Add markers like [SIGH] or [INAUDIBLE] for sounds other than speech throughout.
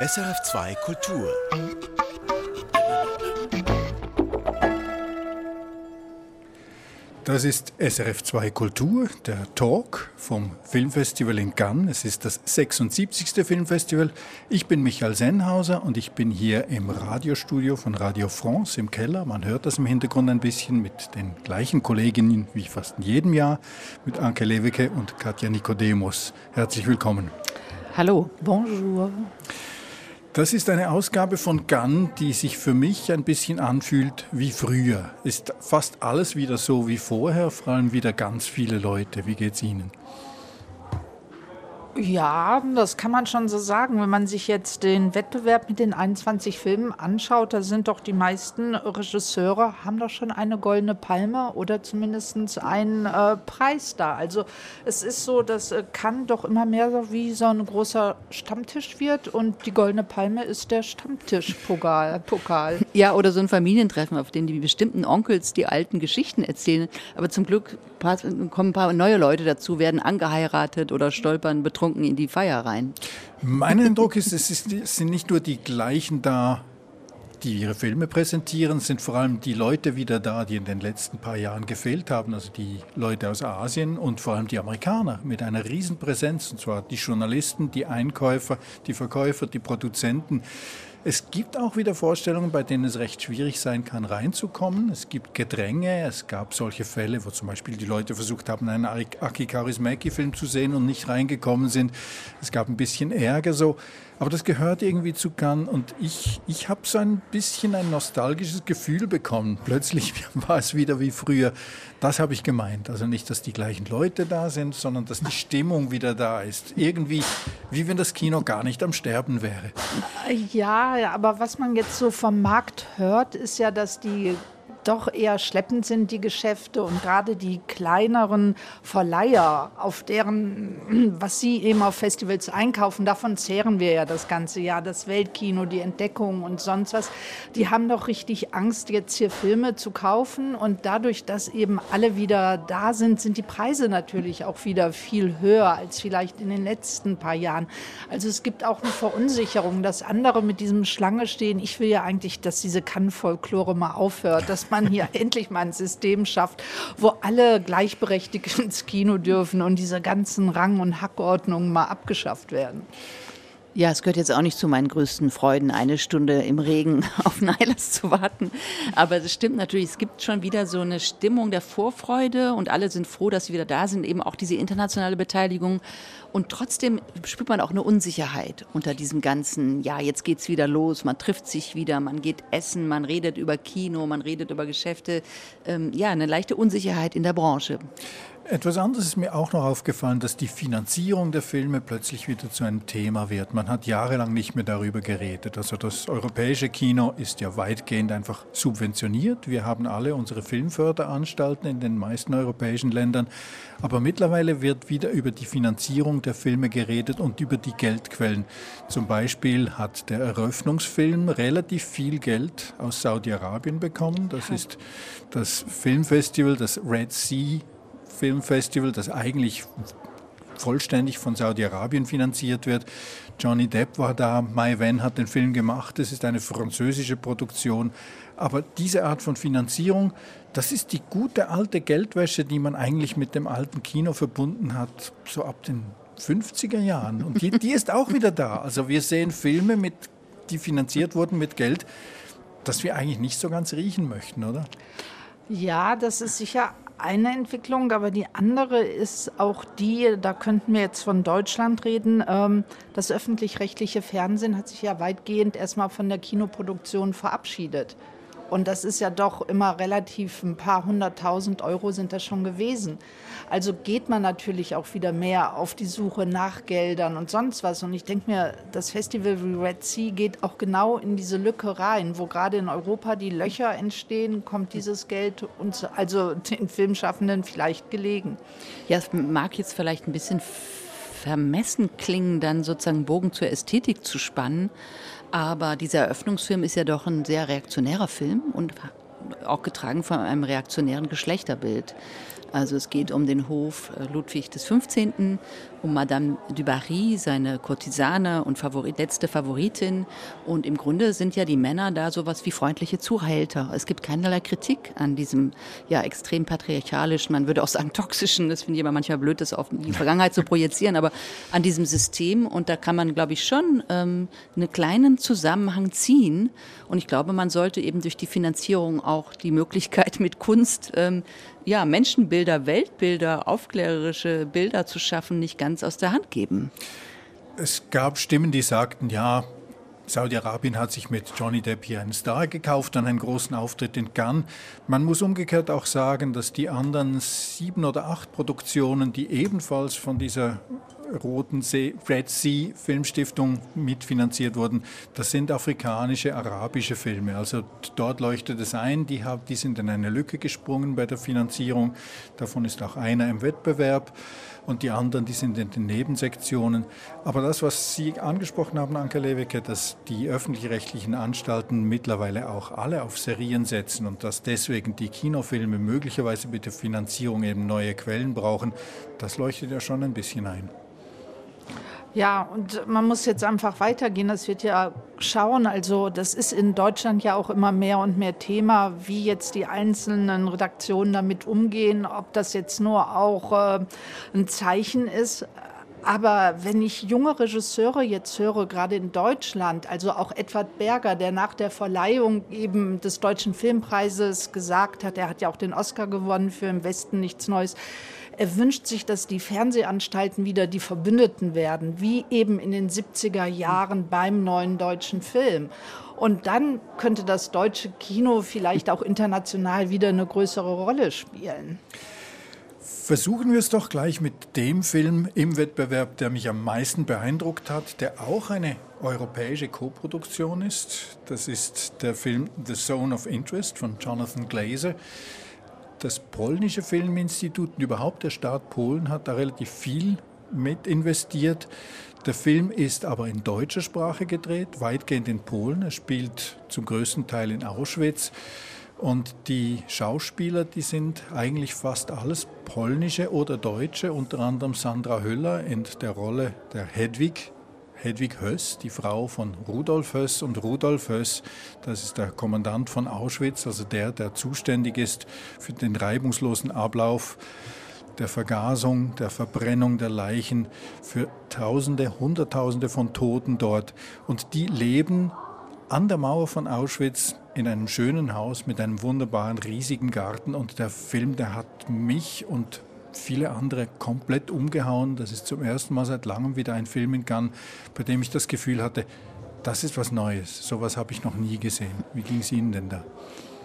SRF2 Kultur. Das ist SRF2 Kultur, der Talk vom Filmfestival in Cannes. Es ist das 76. Filmfestival. Ich bin Michael Sennhauser und ich bin hier im Radiostudio von Radio France im Keller. Man hört das im Hintergrund ein bisschen mit den gleichen Kolleginnen wie fast in jedem Jahr, mit Anke Lewicke und Katja Nikodemus. Herzlich willkommen. Hallo, bonjour. Das ist eine Ausgabe von Gunn, die sich für mich ein bisschen anfühlt wie früher. Ist fast alles wieder so wie vorher, vor allem wieder ganz viele Leute. Wie geht's Ihnen? Ja, das kann man schon so sagen. Wenn man sich jetzt den Wettbewerb mit den 21 Filmen anschaut, da sind doch die meisten Regisseure, haben doch schon eine goldene Palme oder zumindest einen äh, Preis da. Also es ist so, das äh, kann doch immer mehr so wie so ein großer Stammtisch wird und die goldene Palme ist der Stammtischpokal. Pokal. Ja, oder so ein Familientreffen, auf dem die bestimmten Onkels die alten Geschichten erzählen. Aber zum Glück kommen ein paar neue Leute dazu, werden angeheiratet oder stolpern betrunken in die Feier rein. Mein Eindruck ist, es, ist, es sind nicht nur die gleichen da, die ihre Filme präsentieren, sind vor allem die Leute wieder da, die in den letzten paar Jahren gefehlt haben, also die Leute aus Asien und vor allem die Amerikaner mit einer Riesenpräsenz, und zwar die Journalisten, die Einkäufer, die Verkäufer, die Produzenten. Es gibt auch wieder Vorstellungen, bei denen es recht schwierig sein kann, reinzukommen. Es gibt Gedränge. Es gab solche Fälle, wo zum Beispiel die Leute versucht haben, einen Aki Kaurismäki-Film zu sehen und nicht reingekommen sind. Es gab ein bisschen Ärger so. Aber das gehört irgendwie zu Cannes und ich, ich habe so ein bisschen ein nostalgisches Gefühl bekommen. Plötzlich [LAUGHS] war es wieder wie früher. Das habe ich gemeint. Also nicht, dass die gleichen Leute da sind, sondern dass die Stimmung wieder da ist. Irgendwie, wie wenn das Kino gar nicht am Sterben wäre. Ja, aber was man jetzt so vom Markt hört, ist ja, dass die doch eher schleppend sind, die Geschäfte und gerade die kleineren Verleiher, auf deren, [CLEARS THROAT] was sie eben auf Festivals einkaufen, davon zehren wir ja das ganze Jahr, das Weltkino, die Entdeckung und sonst was, die haben doch richtig Angst, jetzt hier Filme zu kaufen und dadurch, dass eben alle wieder da sind, sind die Preise natürlich auch wieder viel höher als vielleicht in den letzten paar Jahren. Also es gibt auch eine Verunsicherung, dass andere mit diesem Schlange stehen. Ich will ja eigentlich, dass diese Kann-Folklore mal aufhört, dass man man hier [LAUGHS] endlich mal ein System schafft, wo alle gleichberechtigt ins Kino dürfen und diese ganzen Rang- und Hackordnungen mal abgeschafft werden. Ja, es gehört jetzt auch nicht zu meinen größten Freuden, eine Stunde im Regen [LAUGHS] auf Neilas zu warten. Aber es stimmt natürlich, es gibt schon wieder so eine Stimmung der Vorfreude und alle sind froh, dass sie wieder da sind, eben auch diese internationale Beteiligung. Und trotzdem spürt man auch eine Unsicherheit unter diesem ganzen, ja, jetzt geht's wieder los, man trifft sich wieder, man geht essen, man redet über Kino, man redet über Geschäfte. Ähm, ja, eine leichte Unsicherheit in der Branche. Etwas anderes ist mir auch noch aufgefallen, dass die Finanzierung der Filme plötzlich wieder zu einem Thema wird. Man hat jahrelang nicht mehr darüber geredet. Also das europäische Kino ist ja weitgehend einfach subventioniert. Wir haben alle unsere Filmförderanstalten in den meisten europäischen Ländern. Aber mittlerweile wird wieder über die Finanzierung der Filme geredet und über die Geldquellen. Zum Beispiel hat der Eröffnungsfilm relativ viel Geld aus Saudi-Arabien bekommen. Das ist das Filmfestival, das Red Sea Filmfestival, das eigentlich vollständig von Saudi-Arabien finanziert wird. Johnny Depp war da, Mai Wen hat den Film gemacht, es ist eine französische Produktion. Aber diese Art von Finanzierung, das ist die gute alte Geldwäsche, die man eigentlich mit dem alten Kino verbunden hat, so ab den 50er Jahren. Und die, die ist auch wieder da. Also wir sehen Filme, mit, die finanziert wurden mit Geld, das wir eigentlich nicht so ganz riechen möchten, oder? Ja, das ist sicher eine Entwicklung, aber die andere ist auch die, da könnten wir jetzt von Deutschland reden, ähm, das öffentlich-rechtliche Fernsehen hat sich ja weitgehend erstmal von der Kinoproduktion verabschiedet. Und das ist ja doch immer relativ, ein paar hunderttausend Euro sind das schon gewesen. Also geht man natürlich auch wieder mehr auf die Suche nach Geldern und sonst was. Und ich denke mir, das Festival Red Sea geht auch genau in diese Lücke rein, wo gerade in Europa die Löcher entstehen, kommt dieses Geld uns, also den Filmschaffenden vielleicht gelegen. Ja, es mag jetzt vielleicht ein bisschen vermessen klingen, dann sozusagen Bogen zur Ästhetik zu spannen. Aber dieser Eröffnungsfilm ist ja doch ein sehr reaktionärer Film und auch getragen von einem reaktionären Geschlechterbild. Also es geht um den Hof äh, Ludwig des 15., um Madame du Barry, seine Kurtisane und Favorit, letzte Favoritin. Und im Grunde sind ja die Männer da sowas wie freundliche Zuhälter. Es gibt keinerlei Kritik an diesem ja extrem patriarchalischen, man würde auch sagen toxischen, das finde ich immer manchmal blöd, das auf die Vergangenheit zu projizieren, aber an diesem System. Und da kann man, glaube ich, schon ähm, einen kleinen Zusammenhang ziehen. Und ich glaube, man sollte eben durch die Finanzierung auch die Möglichkeit mit Kunst ähm, ja, Menschenbilder, Weltbilder, aufklärerische Bilder zu schaffen, nicht ganz aus der Hand geben. Es gab Stimmen, die sagten, ja, Saudi-Arabien hat sich mit Johnny Depp hier einen Star gekauft, dann einen großen Auftritt in Cannes. Man muss umgekehrt auch sagen, dass die anderen sieben oder acht Produktionen, die ebenfalls von dieser Roten See, Red Sea Filmstiftung mitfinanziert wurden, das sind afrikanische, arabische Filme. Also dort leuchtet es ein, die, haben, die sind in eine Lücke gesprungen bei der Finanzierung. Davon ist auch einer im Wettbewerb und die anderen, die sind in den Nebensektionen. Aber das, was Sie angesprochen haben, Anke Lewicke, dass die öffentlich-rechtlichen Anstalten mittlerweile auch alle auf Serien setzen und dass deswegen die Kinofilme möglicherweise mit der Finanzierung eben neue Quellen brauchen, das leuchtet ja schon ein bisschen ein. Ja, und man muss jetzt einfach weitergehen. Das wird ja schauen. Also das ist in Deutschland ja auch immer mehr und mehr Thema, wie jetzt die einzelnen Redaktionen damit umgehen, ob das jetzt nur auch äh, ein Zeichen ist. Aber wenn ich junge Regisseure jetzt höre, gerade in Deutschland, also auch Edward Berger, der nach der Verleihung eben des Deutschen Filmpreises gesagt hat, er hat ja auch den Oscar gewonnen für Im Westen nichts Neues, er wünscht sich, dass die Fernsehanstalten wieder die Verbündeten werden, wie eben in den 70er Jahren beim neuen deutschen Film. Und dann könnte das deutsche Kino vielleicht auch international wieder eine größere Rolle spielen. Versuchen wir es doch gleich mit dem Film im Wettbewerb, der mich am meisten beeindruckt hat, der auch eine europäische Koproduktion ist. Das ist der Film The Zone of Interest von Jonathan Glazer das polnische Filminstitut und überhaupt der Staat Polen hat da relativ viel mit investiert. Der Film ist aber in deutscher Sprache gedreht, weitgehend in Polen. Er spielt zum größten Teil in Auschwitz. Und die Schauspieler, die sind eigentlich fast alles polnische oder deutsche, unter anderem Sandra Hüller in der Rolle der Hedwig, Hedwig Höss, die Frau von Rudolf Höss. Und Rudolf Höss, das ist der Kommandant von Auschwitz, also der, der zuständig ist für den reibungslosen Ablauf der Vergasung, der Verbrennung der Leichen für Tausende, Hunderttausende von Toten dort. Und die leben an der Mauer von Auschwitz in einem schönen Haus mit einem wunderbaren, riesigen Garten. Und der Film, der hat mich und viele andere komplett umgehauen. Das ist zum ersten Mal seit langem wieder ein Film in Cannes, bei dem ich das Gefühl hatte, das ist was Neues. Sowas habe ich noch nie gesehen. Wie ging es Ihnen denn da?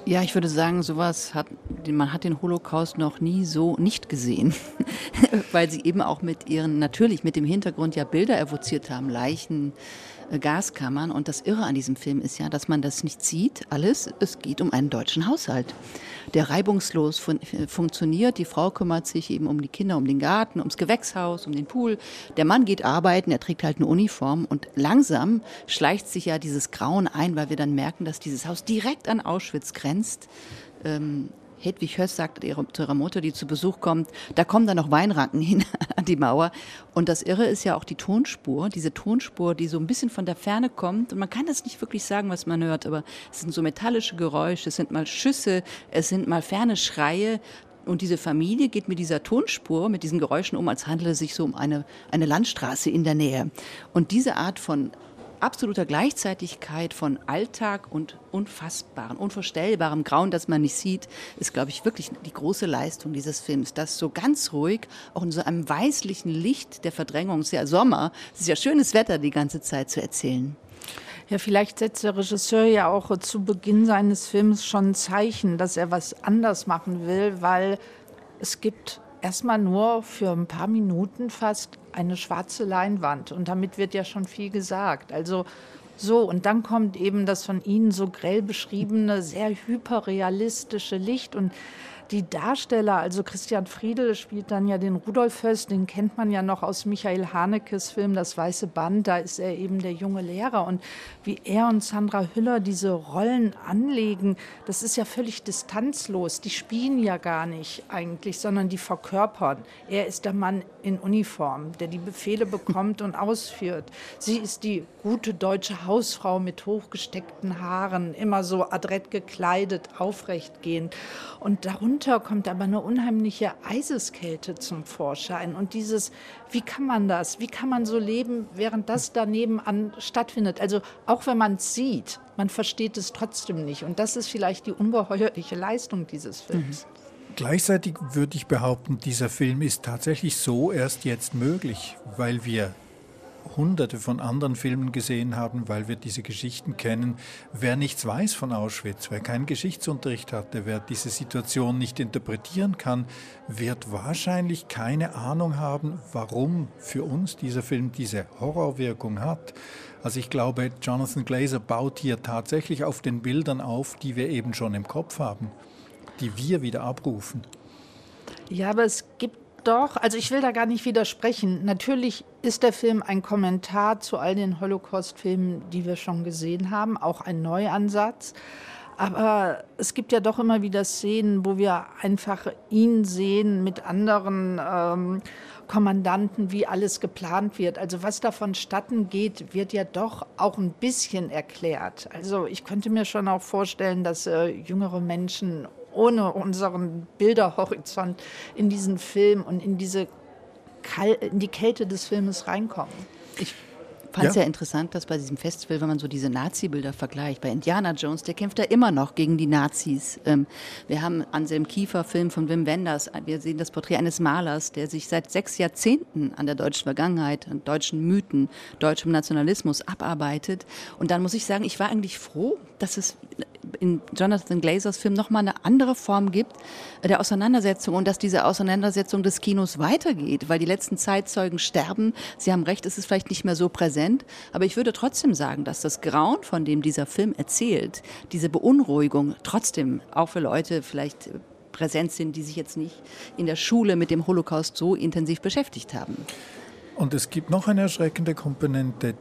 Ja, ich würde sagen, sowas hat, man hat den Holocaust noch nie so nicht gesehen, [LAUGHS] weil sie eben auch mit ihren, natürlich mit dem Hintergrund ja Bilder evoziert haben, Leichen, Gaskammern. Und das Irre an diesem Film ist ja, dass man das nicht sieht, alles. Es geht um einen deutschen Haushalt, der reibungslos fun äh, funktioniert. Die Frau kümmert sich eben um die Kinder, um den Garten, ums Gewächshaus, um den Pool. Der Mann geht arbeiten, er trägt halt eine Uniform. Und langsam schleicht sich ja dieses Grauen ein, weil wir dann merken, dass dieses Haus direkt an Auschwitz grenzt. Ähm, Hedwig Höss sagt zu ihrer Mutter, die zu Besuch kommt, da kommen dann noch Weinranken hin [LAUGHS] an die Mauer. Und das Irre ist ja auch die Tonspur, diese Tonspur, die so ein bisschen von der Ferne kommt. Und man kann das nicht wirklich sagen, was man hört, aber es sind so metallische Geräusche, es sind mal Schüsse, es sind mal ferne Schreie. Und diese Familie geht mit dieser Tonspur, mit diesen Geräuschen um, als handele es sich so um eine, eine Landstraße in der Nähe. Und diese Art von absoluter Gleichzeitigkeit von Alltag und unfassbarem, unvorstellbarem Grauen, das man nicht sieht, ist, glaube ich, wirklich die große Leistung dieses Films. Das so ganz ruhig, auch in so einem weißlichen Licht der Verdrängung, es ist ja Sommer, es ist ja schönes Wetter die ganze Zeit zu erzählen. Ja, vielleicht setzt der Regisseur ja auch zu Beginn seines Films schon ein Zeichen, dass er was anders machen will, weil es gibt erstmal nur für ein paar Minuten fast eine schwarze Leinwand. Und damit wird ja schon viel gesagt. Also so, und dann kommt eben das von Ihnen so grell beschriebene, sehr hyperrealistische Licht. Und die Darsteller, also Christian Friedel spielt dann ja den Rudolf Höss, den kennt man ja noch aus Michael Hanekes Film Das Weiße Band, da ist er eben der junge Lehrer. Und wie er und Sandra Hüller diese Rollen anlegen, das ist ja völlig distanzlos. Die spielen ja gar nicht eigentlich, sondern die verkörpern. Er ist der Mann in Uniform, der die Befehle bekommt und ausführt. Sie ist die gute deutsche Hausfrau mit hochgesteckten Haaren, immer so adrett gekleidet, aufrechtgehend. Und darunter kommt aber eine unheimliche Eiseskälte zum Vorschein. Und dieses, wie kann man das? Wie kann man so leben, während das daneben an stattfindet? Also auch wenn man es sieht, man versteht es trotzdem nicht. Und das ist vielleicht die ungeheuerliche Leistung dieses Films. Mhm. Gleichzeitig würde ich behaupten, dieser Film ist tatsächlich so erst jetzt möglich, weil wir hunderte von anderen Filmen gesehen haben, weil wir diese Geschichten kennen. Wer nichts weiß von Auschwitz, wer keinen Geschichtsunterricht hatte, wer diese Situation nicht interpretieren kann, wird wahrscheinlich keine Ahnung haben, warum für uns dieser Film diese Horrorwirkung hat. Also ich glaube, Jonathan Glazer baut hier tatsächlich auf den Bildern auf, die wir eben schon im Kopf haben die wir wieder abrufen. Ja, aber es gibt doch, also ich will da gar nicht widersprechen. Natürlich ist der Film ein Kommentar zu all den Holocaust-Filmen, die wir schon gesehen haben, auch ein Neuansatz. Aber es gibt ja doch immer wieder Szenen, wo wir einfach ihn sehen mit anderen ähm, Kommandanten, wie alles geplant wird. Also was da vonstatten geht, wird ja doch auch ein bisschen erklärt. Also ich könnte mir schon auch vorstellen, dass äh, jüngere Menschen ohne unseren Bilderhorizont in diesen Film und in diese Kal in die Kälte des Filmes reinkommen. Ich fand es ja. ja. interessant, dass bei diesem Festival, wenn man so diese Nazi-Bilder vergleicht, bei Indiana Jones, der kämpft ja immer noch gegen die Nazis. Ähm, wir haben Anselm Kiefer, Film von Wim Wenders, wir sehen das Porträt eines Malers, der sich seit sechs Jahrzehnten an der deutschen Vergangenheit, an deutschen Mythen, deutschem Nationalismus abarbeitet. Und dann muss ich sagen, ich war eigentlich froh, dass es in Jonathan Glazers Film nochmal eine andere Form gibt der Auseinandersetzung und dass diese Auseinandersetzung des Kinos weitergeht, weil die letzten Zeitzeugen sterben. Sie haben recht, es ist vielleicht nicht mehr so präsent, aber ich würde trotzdem sagen, dass das Grauen, von dem dieser Film erzählt, diese Beunruhigung trotzdem auch für Leute vielleicht präsent sind, die sich jetzt nicht in der Schule mit dem Holocaust so intensiv beschäftigt haben. Und es gibt noch eine erschreckende Komponente,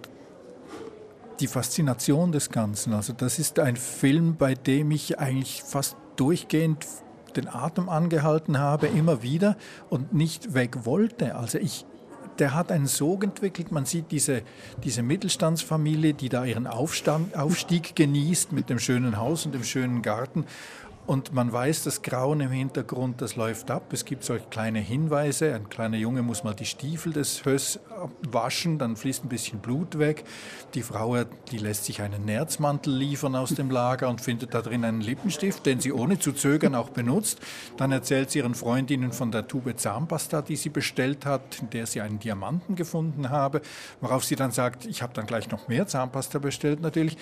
die Faszination des Ganzen. Also das ist ein Film, bei dem ich eigentlich fast durchgehend den Atem angehalten habe, immer wieder und nicht weg wollte. Also ich, der hat einen Sog entwickelt. Man sieht diese, diese Mittelstandsfamilie, die da ihren Aufstand, Aufstieg genießt mit dem schönen Haus und dem schönen Garten. Und man weiß, das Grauen im Hintergrund, das läuft ab. Es gibt solche kleine Hinweise. Ein kleiner Junge muss mal die Stiefel des Höss waschen, dann fließt ein bisschen Blut weg. Die Frau, die lässt sich einen Nerzmantel liefern aus dem Lager und findet da drin einen Lippenstift, den sie ohne zu zögern auch benutzt. Dann erzählt sie ihren Freundinnen von der Tube Zahnpasta, die sie bestellt hat, in der sie einen Diamanten gefunden habe, worauf sie dann sagt, ich habe dann gleich noch mehr Zahnpasta bestellt natürlich.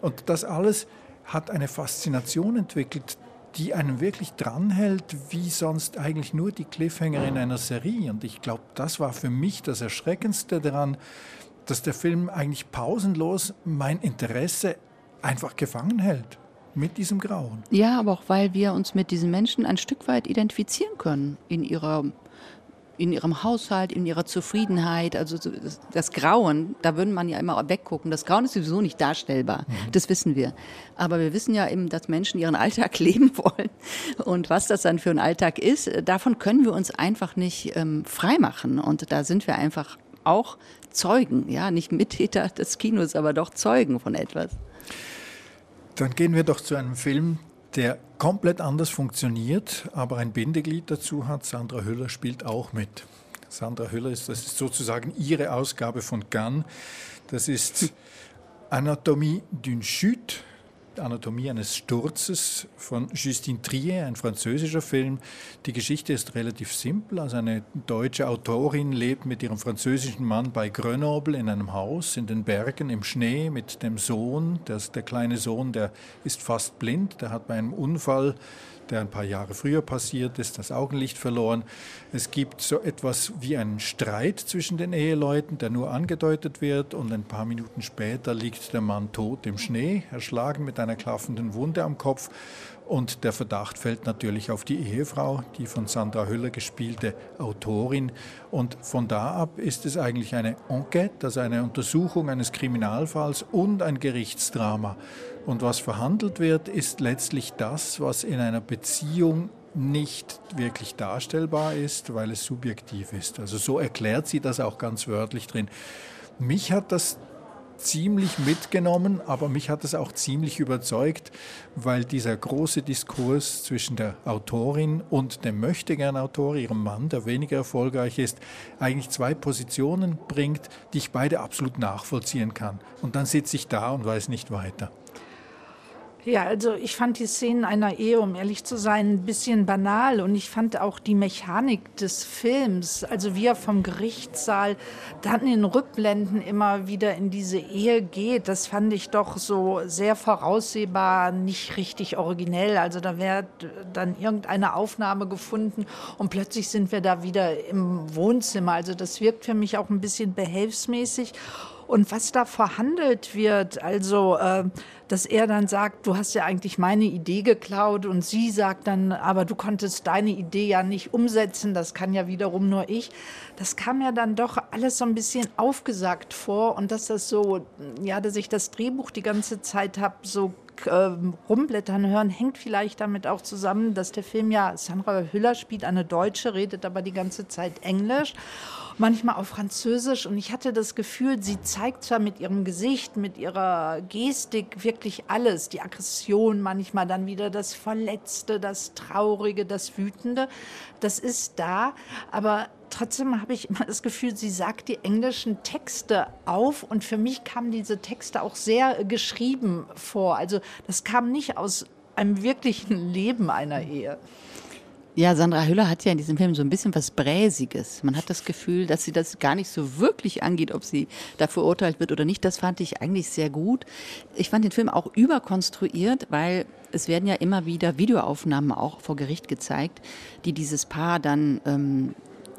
Und das alles hat eine Faszination entwickelt, die einen wirklich dranhält, wie sonst eigentlich nur die Cliffhanger in einer Serie. Und ich glaube, das war für mich das Erschreckendste daran, dass der Film eigentlich pausenlos mein Interesse einfach gefangen hält mit diesem Grauen. Ja, aber auch weil wir uns mit diesen Menschen ein Stück weit identifizieren können in ihrer in ihrem Haushalt, in ihrer Zufriedenheit, also das, Grauen, da würde man ja immer weggucken. Das Grauen ist sowieso nicht darstellbar, mhm. das wissen wir. Aber wir wissen ja eben, dass Menschen ihren Alltag [LAUGHS] leben wollen und was das dann für ein Alltag ist, davon können wir uns einfach nicht ähm, freimachen. Und da sind wir einfach auch Zeugen, ja, nicht Mittäter des Kinos, aber doch Zeugen von etwas. Dann gehen wir doch zu einem Film, der komplett anders funktioniert, aber ein Bindeglied dazu hat. Sandra Hüller spielt auch mit. Sandra Hüller ist, das ist sozusagen ihre Ausgabe von Gunn. Das ist Anatomie d'une chute Anatomie eines Sturzes von Justine Trier, ein französischer Film. Die Geschichte ist relativ simpel. Also eine deutsche Autorin lebt mit ihrem französischen Mann bei Grenoble in einem Haus in den Bergen im Schnee mit dem Sohn. Der, der kleine Sohn, der ist fast blind, der hat bei einem Unfall der ein paar Jahre früher passiert ist, das Augenlicht verloren. Es gibt so etwas wie einen Streit zwischen den Eheleuten, der nur angedeutet wird und ein paar Minuten später liegt der Mann tot im Schnee, erschlagen mit einer klaffenden Wunde am Kopf. Und der Verdacht fällt natürlich auf die Ehefrau, die von Sandra Hüller gespielte Autorin. Und von da ab ist es eigentlich eine Enquete, also eine Untersuchung eines Kriminalfalls und ein Gerichtsdrama. Und was verhandelt wird, ist letztlich das, was in einer Beziehung nicht wirklich darstellbar ist, weil es subjektiv ist. Also so erklärt sie das auch ganz wörtlich drin. Mich hat das ziemlich mitgenommen, aber mich hat es auch ziemlich überzeugt, weil dieser große Diskurs zwischen der Autorin und dem Möchtegern-Autor, ihrem Mann, der weniger erfolgreich ist, eigentlich zwei Positionen bringt, die ich beide absolut nachvollziehen kann. Und dann sitze ich da und weiß nicht weiter. Ja, also ich fand die Szenen einer Ehe, um ehrlich zu sein, ein bisschen banal und ich fand auch die Mechanik des Films, also wie er vom Gerichtssaal dann in Rückblenden immer wieder in diese Ehe geht, das fand ich doch so sehr voraussehbar, nicht richtig originell. Also da wäre dann irgendeine Aufnahme gefunden und plötzlich sind wir da wieder im Wohnzimmer. Also das wirkt für mich auch ein bisschen behelfsmäßig. Und was da verhandelt wird, also äh, dass er dann sagt, du hast ja eigentlich meine Idee geklaut und sie sagt dann, aber du konntest deine Idee ja nicht umsetzen, das kann ja wiederum nur ich. Das kam ja dann doch alles so ein bisschen aufgesagt vor und dass das so, ja, dass ich das Drehbuch die ganze Zeit habe so äh, rumblättern hören, hängt vielleicht damit auch zusammen, dass der Film ja, Sandra Hüller spielt eine Deutsche, redet aber die ganze Zeit Englisch manchmal auf Französisch. Und ich hatte das Gefühl, sie zeigt zwar mit ihrem Gesicht, mit ihrer Gestik wirklich alles. Die Aggression, manchmal dann wieder das Verletzte, das Traurige, das Wütende. Das ist da. Aber trotzdem habe ich immer das Gefühl, sie sagt die englischen Texte auf. Und für mich kamen diese Texte auch sehr geschrieben vor. Also das kam nicht aus einem wirklichen Leben einer Ehe. Ja, Sandra Hüller hat ja in diesem Film so ein bisschen was Bräsiges. Man hat das Gefühl, dass sie das gar nicht so wirklich angeht, ob sie da verurteilt wird oder nicht. Das fand ich eigentlich sehr gut. Ich fand den Film auch überkonstruiert, weil es werden ja immer wieder Videoaufnahmen auch vor Gericht gezeigt, die dieses Paar dann ähm,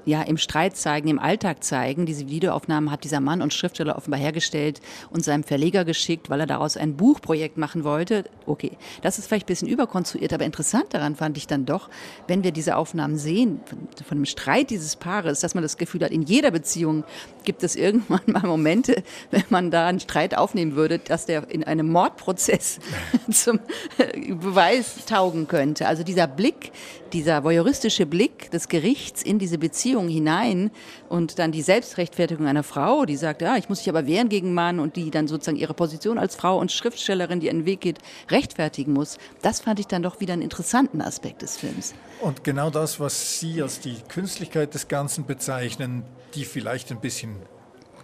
ja im Streit zeigen, im Alltag zeigen. Diese Videoaufnahmen hat dieser Mann und Schriftsteller offenbar hergestellt und seinem Verleger geschickt, weil er daraus ein Buchprojekt machen wollte. Okay, das ist vielleicht ein bisschen überkonstruiert, aber interessant daran fand ich dann doch, wenn wir diese Aufnahmen sehen von, von dem Streit dieses Paares, dass man das Gefühl hat, in jeder Beziehung gibt es irgendwann mal Momente, wenn man da einen Streit aufnehmen würde, dass der in einem Mordprozess [LAUGHS] zum Beweis taugen könnte. Also dieser Blick, dieser voyeuristische Blick des Gerichts in diese Beziehung hinein und dann die Selbstrechtfertigung einer Frau, die sagt, ja, ich muss mich aber wehren gegen Mann und die dann sozusagen ihre Position als Frau und Schriftstellerin, die einen Weg geht, rechtfertigen muss, das fand ich dann doch wieder einen interessanten Aspekt des Films. Und genau das, was Sie als die Künstlichkeit des Ganzen bezeichnen, die vielleicht ein bisschen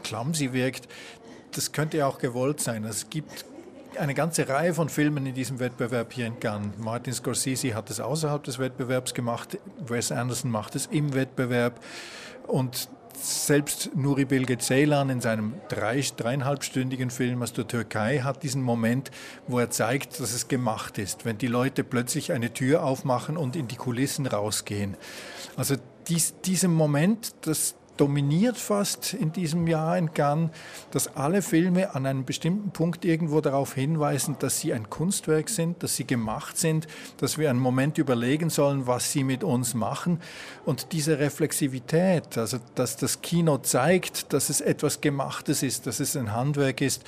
clumsy wirkt, das könnte ja auch gewollt sein. Es gibt eine ganze Reihe von Filmen in diesem Wettbewerb hier Cannes. Martin Scorsese hat es außerhalb des Wettbewerbs gemacht, Wes Anderson macht es im Wettbewerb und selbst Nuri Bilge Ceylan in seinem drei, dreieinhalbstündigen Film aus der Türkei hat diesen Moment, wo er zeigt, dass es gemacht ist, wenn die Leute plötzlich eine Tür aufmachen und in die Kulissen rausgehen. Also dies, diesem Moment, das, dominiert fast in diesem Jahr in Cannes, dass alle Filme an einem bestimmten Punkt irgendwo darauf hinweisen, dass sie ein Kunstwerk sind, dass sie gemacht sind, dass wir einen Moment überlegen sollen, was sie mit uns machen. Und diese Reflexivität, also dass das Kino zeigt, dass es etwas Gemachtes ist, dass es ein Handwerk ist,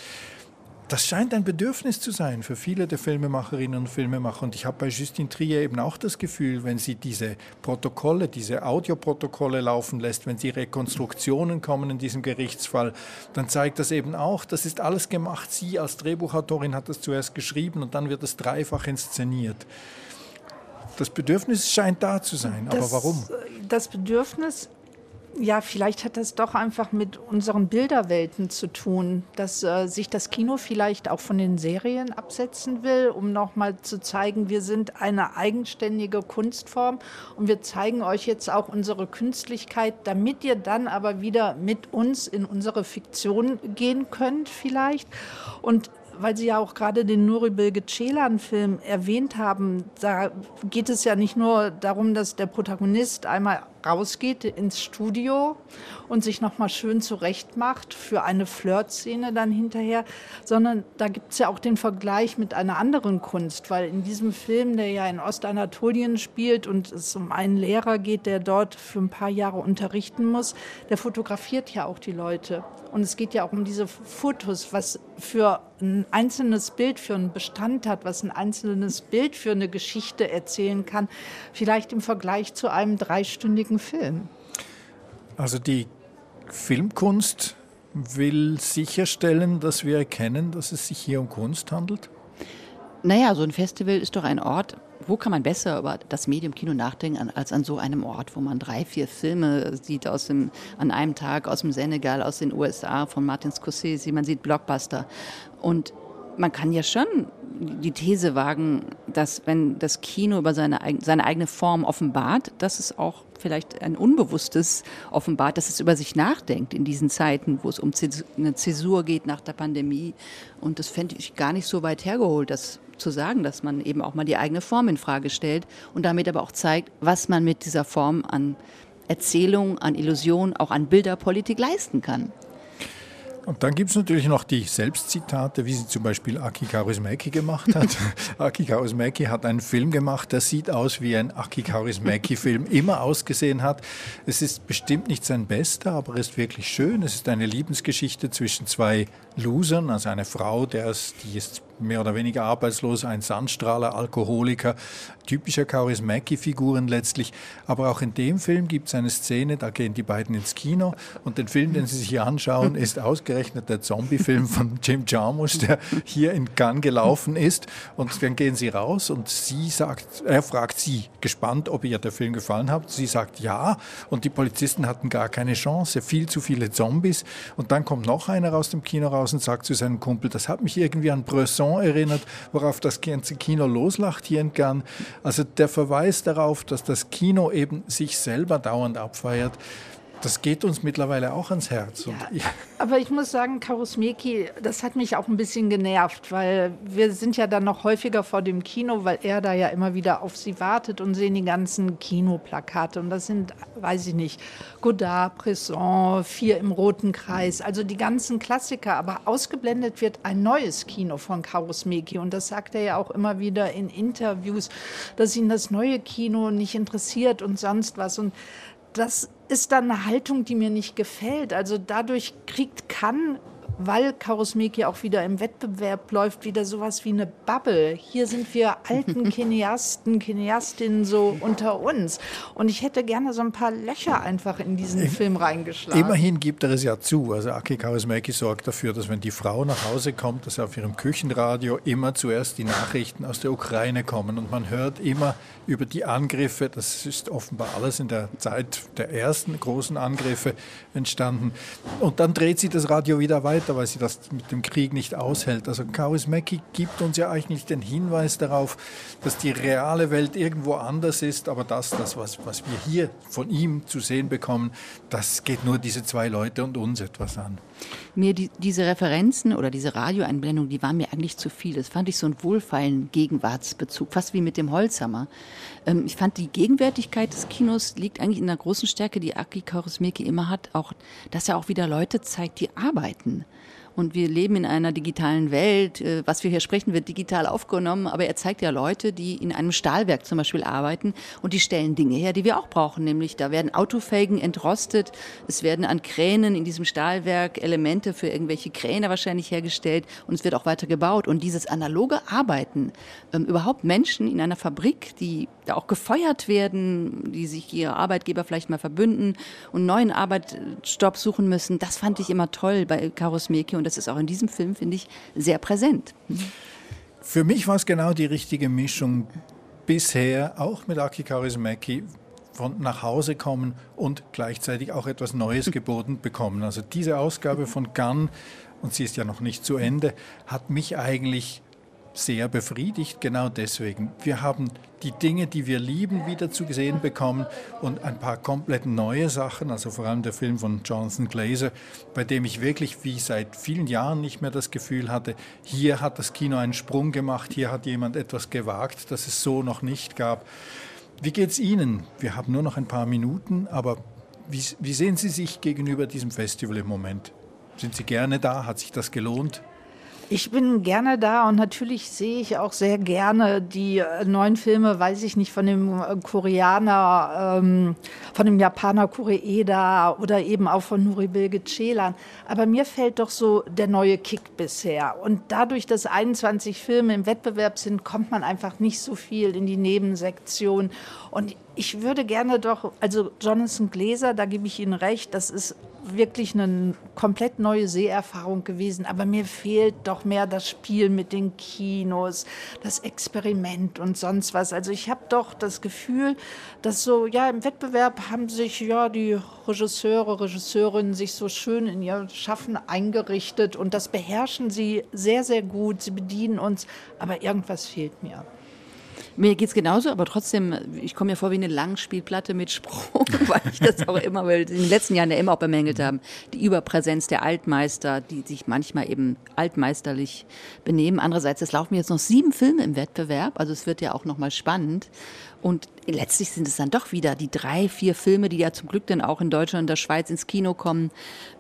das scheint ein Bedürfnis zu sein für viele der Filmemacherinnen und Filmemacher. Und ich habe bei Justine Trier eben auch das Gefühl, wenn sie diese Protokolle, diese Audioprotokolle laufen lässt, wenn sie Rekonstruktionen kommen in diesem Gerichtsfall, dann zeigt das eben auch, das ist alles gemacht. Sie als Drehbuchautorin hat das zuerst geschrieben und dann wird es dreifach inszeniert. Das Bedürfnis scheint da zu sein, aber warum? Das Bedürfnis ja, vielleicht hat das doch einfach mit unseren Bilderwelten zu tun, dass äh, sich das Kino vielleicht auch von den Serien absetzen will, um nochmal zu zeigen, wir sind eine eigenständige Kunstform und wir zeigen euch jetzt auch unsere Künstlichkeit, damit ihr dann aber wieder mit uns in unsere Fiktion gehen könnt vielleicht. Und weil Sie ja auch gerade den Nuri Bilge Ceylan-Film erwähnt haben, da geht es ja nicht nur darum, dass der Protagonist einmal rausgeht ins Studio und sich nochmal schön zurechtmacht für eine Flirtszene dann hinterher, sondern da gibt es ja auch den Vergleich mit einer anderen Kunst, weil in diesem Film, der ja in Ostanatolien spielt und es um einen Lehrer geht, der dort für ein paar Jahre unterrichten muss, der fotografiert ja auch die Leute. Und es geht ja auch um diese Fotos, was für ein einzelnes Bild, für einen Bestand hat, was ein einzelnes Bild für eine Geschichte erzählen kann, vielleicht im Vergleich zu einem dreistündigen Film. Also die Filmkunst will sicherstellen, dass wir erkennen, dass es sich hier um Kunst handelt? Naja, so ein Festival ist doch ein Ort, wo kann man besser über das Medium Kino nachdenken als an so einem Ort, wo man drei, vier Filme sieht aus dem, an einem Tag aus dem Senegal, aus den USA von Martin Scorsese, man sieht Blockbuster. Und man kann ja schon die These wagen, dass wenn das Kino über seine, seine eigene Form offenbart, dass es auch vielleicht ein Unbewusstes offenbart, dass es über sich nachdenkt in diesen Zeiten, wo es um eine Zäsur geht nach der Pandemie. Und das fände ich gar nicht so weit hergeholt, das zu sagen, dass man eben auch mal die eigene Form in Frage stellt und damit aber auch zeigt, was man mit dieser Form an Erzählung, an Illusion, auch an Bilderpolitik leisten kann. Und dann gibt es natürlich noch die Selbstzitate, wie sie zum Beispiel Aki Kaurismäki gemacht hat. [LAUGHS] Aki Kaurismäki hat einen Film gemacht, der sieht aus, wie ein Aki Kaurismäki-Film [LAUGHS] immer ausgesehen hat. Es ist bestimmt nicht sein bester, aber er ist wirklich schön. Es ist eine Liebensgeschichte zwischen zwei Losern, also eine Frau, der ist, die ist mehr oder weniger arbeitslos, ein Sandstrahler, Alkoholiker, typischer Kaurismäki-Figuren letztlich. Aber auch in dem Film gibt es eine Szene, da gehen die beiden ins Kino und den Film, den Sie sich hier anschauen, [LAUGHS] ist ausgerechnet der Zombie-Film von Jim Jarmusch, der hier in Cannes gelaufen ist. Und dann gehen sie raus und sie sagt, er fragt sie gespannt, ob ihr der Film gefallen hat. Sie sagt ja und die Polizisten hatten gar keine Chance, viel zu viele Zombies. Und dann kommt noch einer aus dem Kino raus und sagt zu seinem Kumpel, das hat mich irgendwie an Bresson erinnert, worauf das ganze Kino loslacht hier in Cannes. Also der Verweis darauf, dass das Kino eben sich selber dauernd abfeiert, das geht uns mittlerweile auch ans Herz. Ja, aber ich muss sagen, Karusmeki, das hat mich auch ein bisschen genervt, weil wir sind ja dann noch häufiger vor dem Kino, weil er da ja immer wieder auf sie wartet und sehen die ganzen Kinoplakate. Und das sind, weiß ich nicht, Godard, Bresson, Vier im Roten Kreis, also die ganzen Klassiker. Aber ausgeblendet wird ein neues Kino von Karusmeki. Und das sagt er ja auch immer wieder in Interviews, dass ihn das neue Kino nicht interessiert und sonst was. Und das ist dann eine Haltung, die mir nicht gefällt. Also dadurch kriegt kann weil Karusmeki auch wieder im Wettbewerb läuft, wieder sowas wie eine Bubble. Hier sind wir alten [LAUGHS] Kineasten, Kineastinnen so unter uns. Und ich hätte gerne so ein paar Löcher einfach in diesen ich, Film reingeschlagen. Immerhin gibt er es ja zu. Also Aki Karusmeki sorgt dafür, dass wenn die Frau nach Hause kommt, dass auf ihrem Küchenradio immer zuerst die Nachrichten aus der Ukraine kommen. Und man hört immer über die Angriffe, das ist offenbar alles in der Zeit der ersten großen Angriffe entstanden. Und dann dreht sie das Radio wieder weiter weiter, weil sie das mit dem Krieg nicht aushält. Also Kaurismäki gibt uns ja eigentlich den Hinweis darauf, dass die reale Welt irgendwo anders ist, aber das, das was, was wir hier von ihm zu sehen bekommen, das geht nur diese zwei Leute und uns etwas an. Mir die, diese Referenzen oder diese Radioeinblendung, die waren mir eigentlich zu viel. Das fand ich so einen wohlfeilen Gegenwartsbezug, fast wie mit dem Holzhammer. Ähm, ich fand die Gegenwärtigkeit des Kinos liegt eigentlich in der großen Stärke, die Aki Kaurismäki immer hat, auch, dass er auch wieder Leute zeigt, die arbeiten. Und wir leben in einer digitalen Welt. Äh, was wir hier sprechen, wird digital aufgenommen. Aber er zeigt ja Leute, die in einem Stahlwerk zum Beispiel arbeiten und die stellen Dinge her, die wir auch brauchen. Nämlich da werden Autofelgen entrostet. Es werden an Kränen in diesem Stahlwerk Elemente für irgendwelche Kräne wahrscheinlich hergestellt. Und es wird auch weiter gebaut. Und dieses analoge Arbeiten, ähm, überhaupt Menschen in einer Fabrik, die da auch gefeuert werden, die sich ihre Arbeitgeber vielleicht mal verbünden und neuen Arbeitsstopp suchen müssen, das fand ich immer toll bei Karusmeki und das ist auch in diesem Film, finde ich, sehr präsent. Für mich war es genau die richtige Mischung bisher, auch mit Aki Kaurismäki, von nach Hause kommen und gleichzeitig auch etwas Neues [LAUGHS] geboten bekommen. Also diese Ausgabe von Gunn, und sie ist ja noch nicht zu Ende, hat mich eigentlich sehr befriedigt, genau deswegen. Wir haben die Dinge, die wir lieben, wieder zu sehen bekommen und ein paar komplett neue Sachen, also vor allem der Film von Jonathan Glazer, bei dem ich wirklich wie seit vielen Jahren nicht mehr das Gefühl hatte, hier hat das Kino einen Sprung gemacht, hier hat jemand etwas gewagt, das es so noch nicht gab. Wie geht es Ihnen? Wir haben nur noch ein paar Minuten, aber wie, wie sehen Sie sich gegenüber diesem Festival im Moment? Sind Sie gerne da? Hat sich das gelohnt? Ich bin gerne da und natürlich sehe ich auch sehr gerne die äh, neuen Filme, weiß ich nicht, von dem äh, Koreaner, ähm, von dem Japaner Koreeda oder eben auch von Nuri Bilge Ceylan. Aber mir fällt doch so der neue Kick bisher. Und dadurch, dass 21 Filme im Wettbewerb sind, kommt man einfach nicht so viel in die Nebensektion. Und ich würde gerne doch, also Jonathan Gläser, da gebe ich Ihnen recht, das ist wirklich eine komplett neue Seherfahrung gewesen. Aber mir fehlt doch mehr das Spiel mit den Kinos, das Experiment und sonst was. Also ich habe doch das Gefühl, dass so, ja, im Wettbewerb haben sich ja die Regisseure, Regisseurinnen sich so schön in ihr Schaffen eingerichtet und das beherrschen sie sehr, sehr gut. Sie bedienen uns, aber irgendwas fehlt mir. Mir geht es genauso, aber trotzdem, ich komme mir vor wie eine Langspielplatte mit Sprung, [LAUGHS] weil ich das auch immer, weil in den letzten Jahren ja immer auch bemängelt haben, die Überpräsenz der Altmeister, die sich manchmal eben altmeisterlich benehmen. Andererseits, es laufen jetzt noch sieben Filme im Wettbewerb, also es wird ja auch nochmal spannend. Und letztlich sind es dann doch wieder die drei, vier Filme, die ja zum Glück dann auch in Deutschland und der Schweiz ins Kino kommen.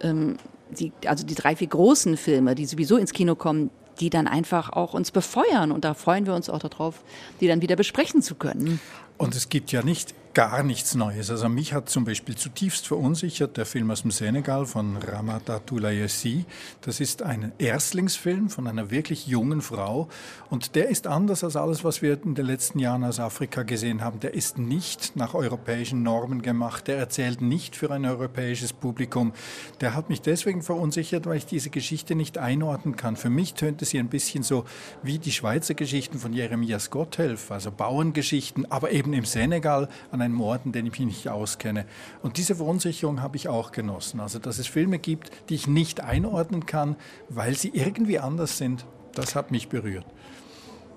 Ähm, die, also die drei, vier großen Filme, die sowieso ins Kino kommen, die dann einfach auch uns befeuern. Und da freuen wir uns auch darauf, die dann wieder besprechen zu können. Und es gibt ja nicht gar nichts Neues. Also mich hat zum Beispiel zutiefst verunsichert der Film aus dem Senegal von Ramata Toulayesi. Das ist ein Erstlingsfilm von einer wirklich jungen Frau und der ist anders als alles, was wir in den letzten Jahren aus Afrika gesehen haben. Der ist nicht nach europäischen Normen gemacht, der erzählt nicht für ein europäisches Publikum. Der hat mich deswegen verunsichert, weil ich diese Geschichte nicht einordnen kann. Für mich tönte sie ein bisschen so wie die Schweizer Geschichten von Jeremias Gotthelf, also Bauerngeschichten, aber eben im Senegal an einem Ort, den ich mich nicht auskenne. Und diese Verunsicherung habe ich auch genossen. Also, dass es Filme gibt, die ich nicht einordnen kann, weil sie irgendwie anders sind, das hat mich berührt.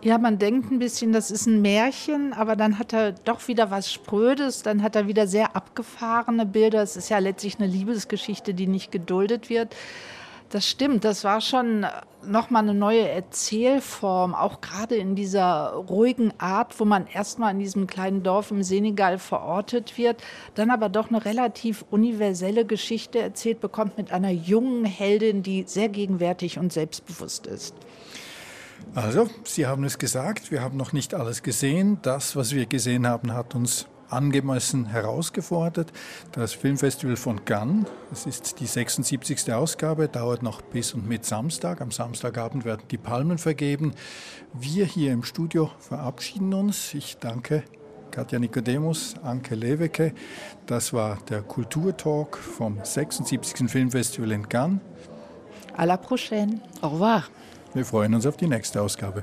Ja, man denkt ein bisschen, das ist ein Märchen, aber dann hat er doch wieder was Sprödes, dann hat er wieder sehr abgefahrene Bilder. Es ist ja letztlich eine Liebesgeschichte, die nicht geduldet wird. Das stimmt, das war schon nochmal eine neue Erzählform, auch gerade in dieser ruhigen Art, wo man erstmal in diesem kleinen Dorf im Senegal verortet wird, dann aber doch eine relativ universelle Geschichte erzählt bekommt mit einer jungen Heldin, die sehr gegenwärtig und selbstbewusst ist. Also, Sie haben es gesagt, wir haben noch nicht alles gesehen. Das, was wir gesehen haben, hat uns angemessen herausgefordert. Das Filmfestival von Cannes, es ist die 76. Ausgabe, dauert noch bis und mit Samstag. Am Samstagabend werden die Palmen vergeben. Wir hier im Studio verabschieden uns. Ich danke Katja Nikodemus, Anke Lewecke. Das war der Kulturtalk vom 76. Filmfestival in Cannes. À la prochaine. Au revoir. Wir freuen uns auf die nächste Ausgabe.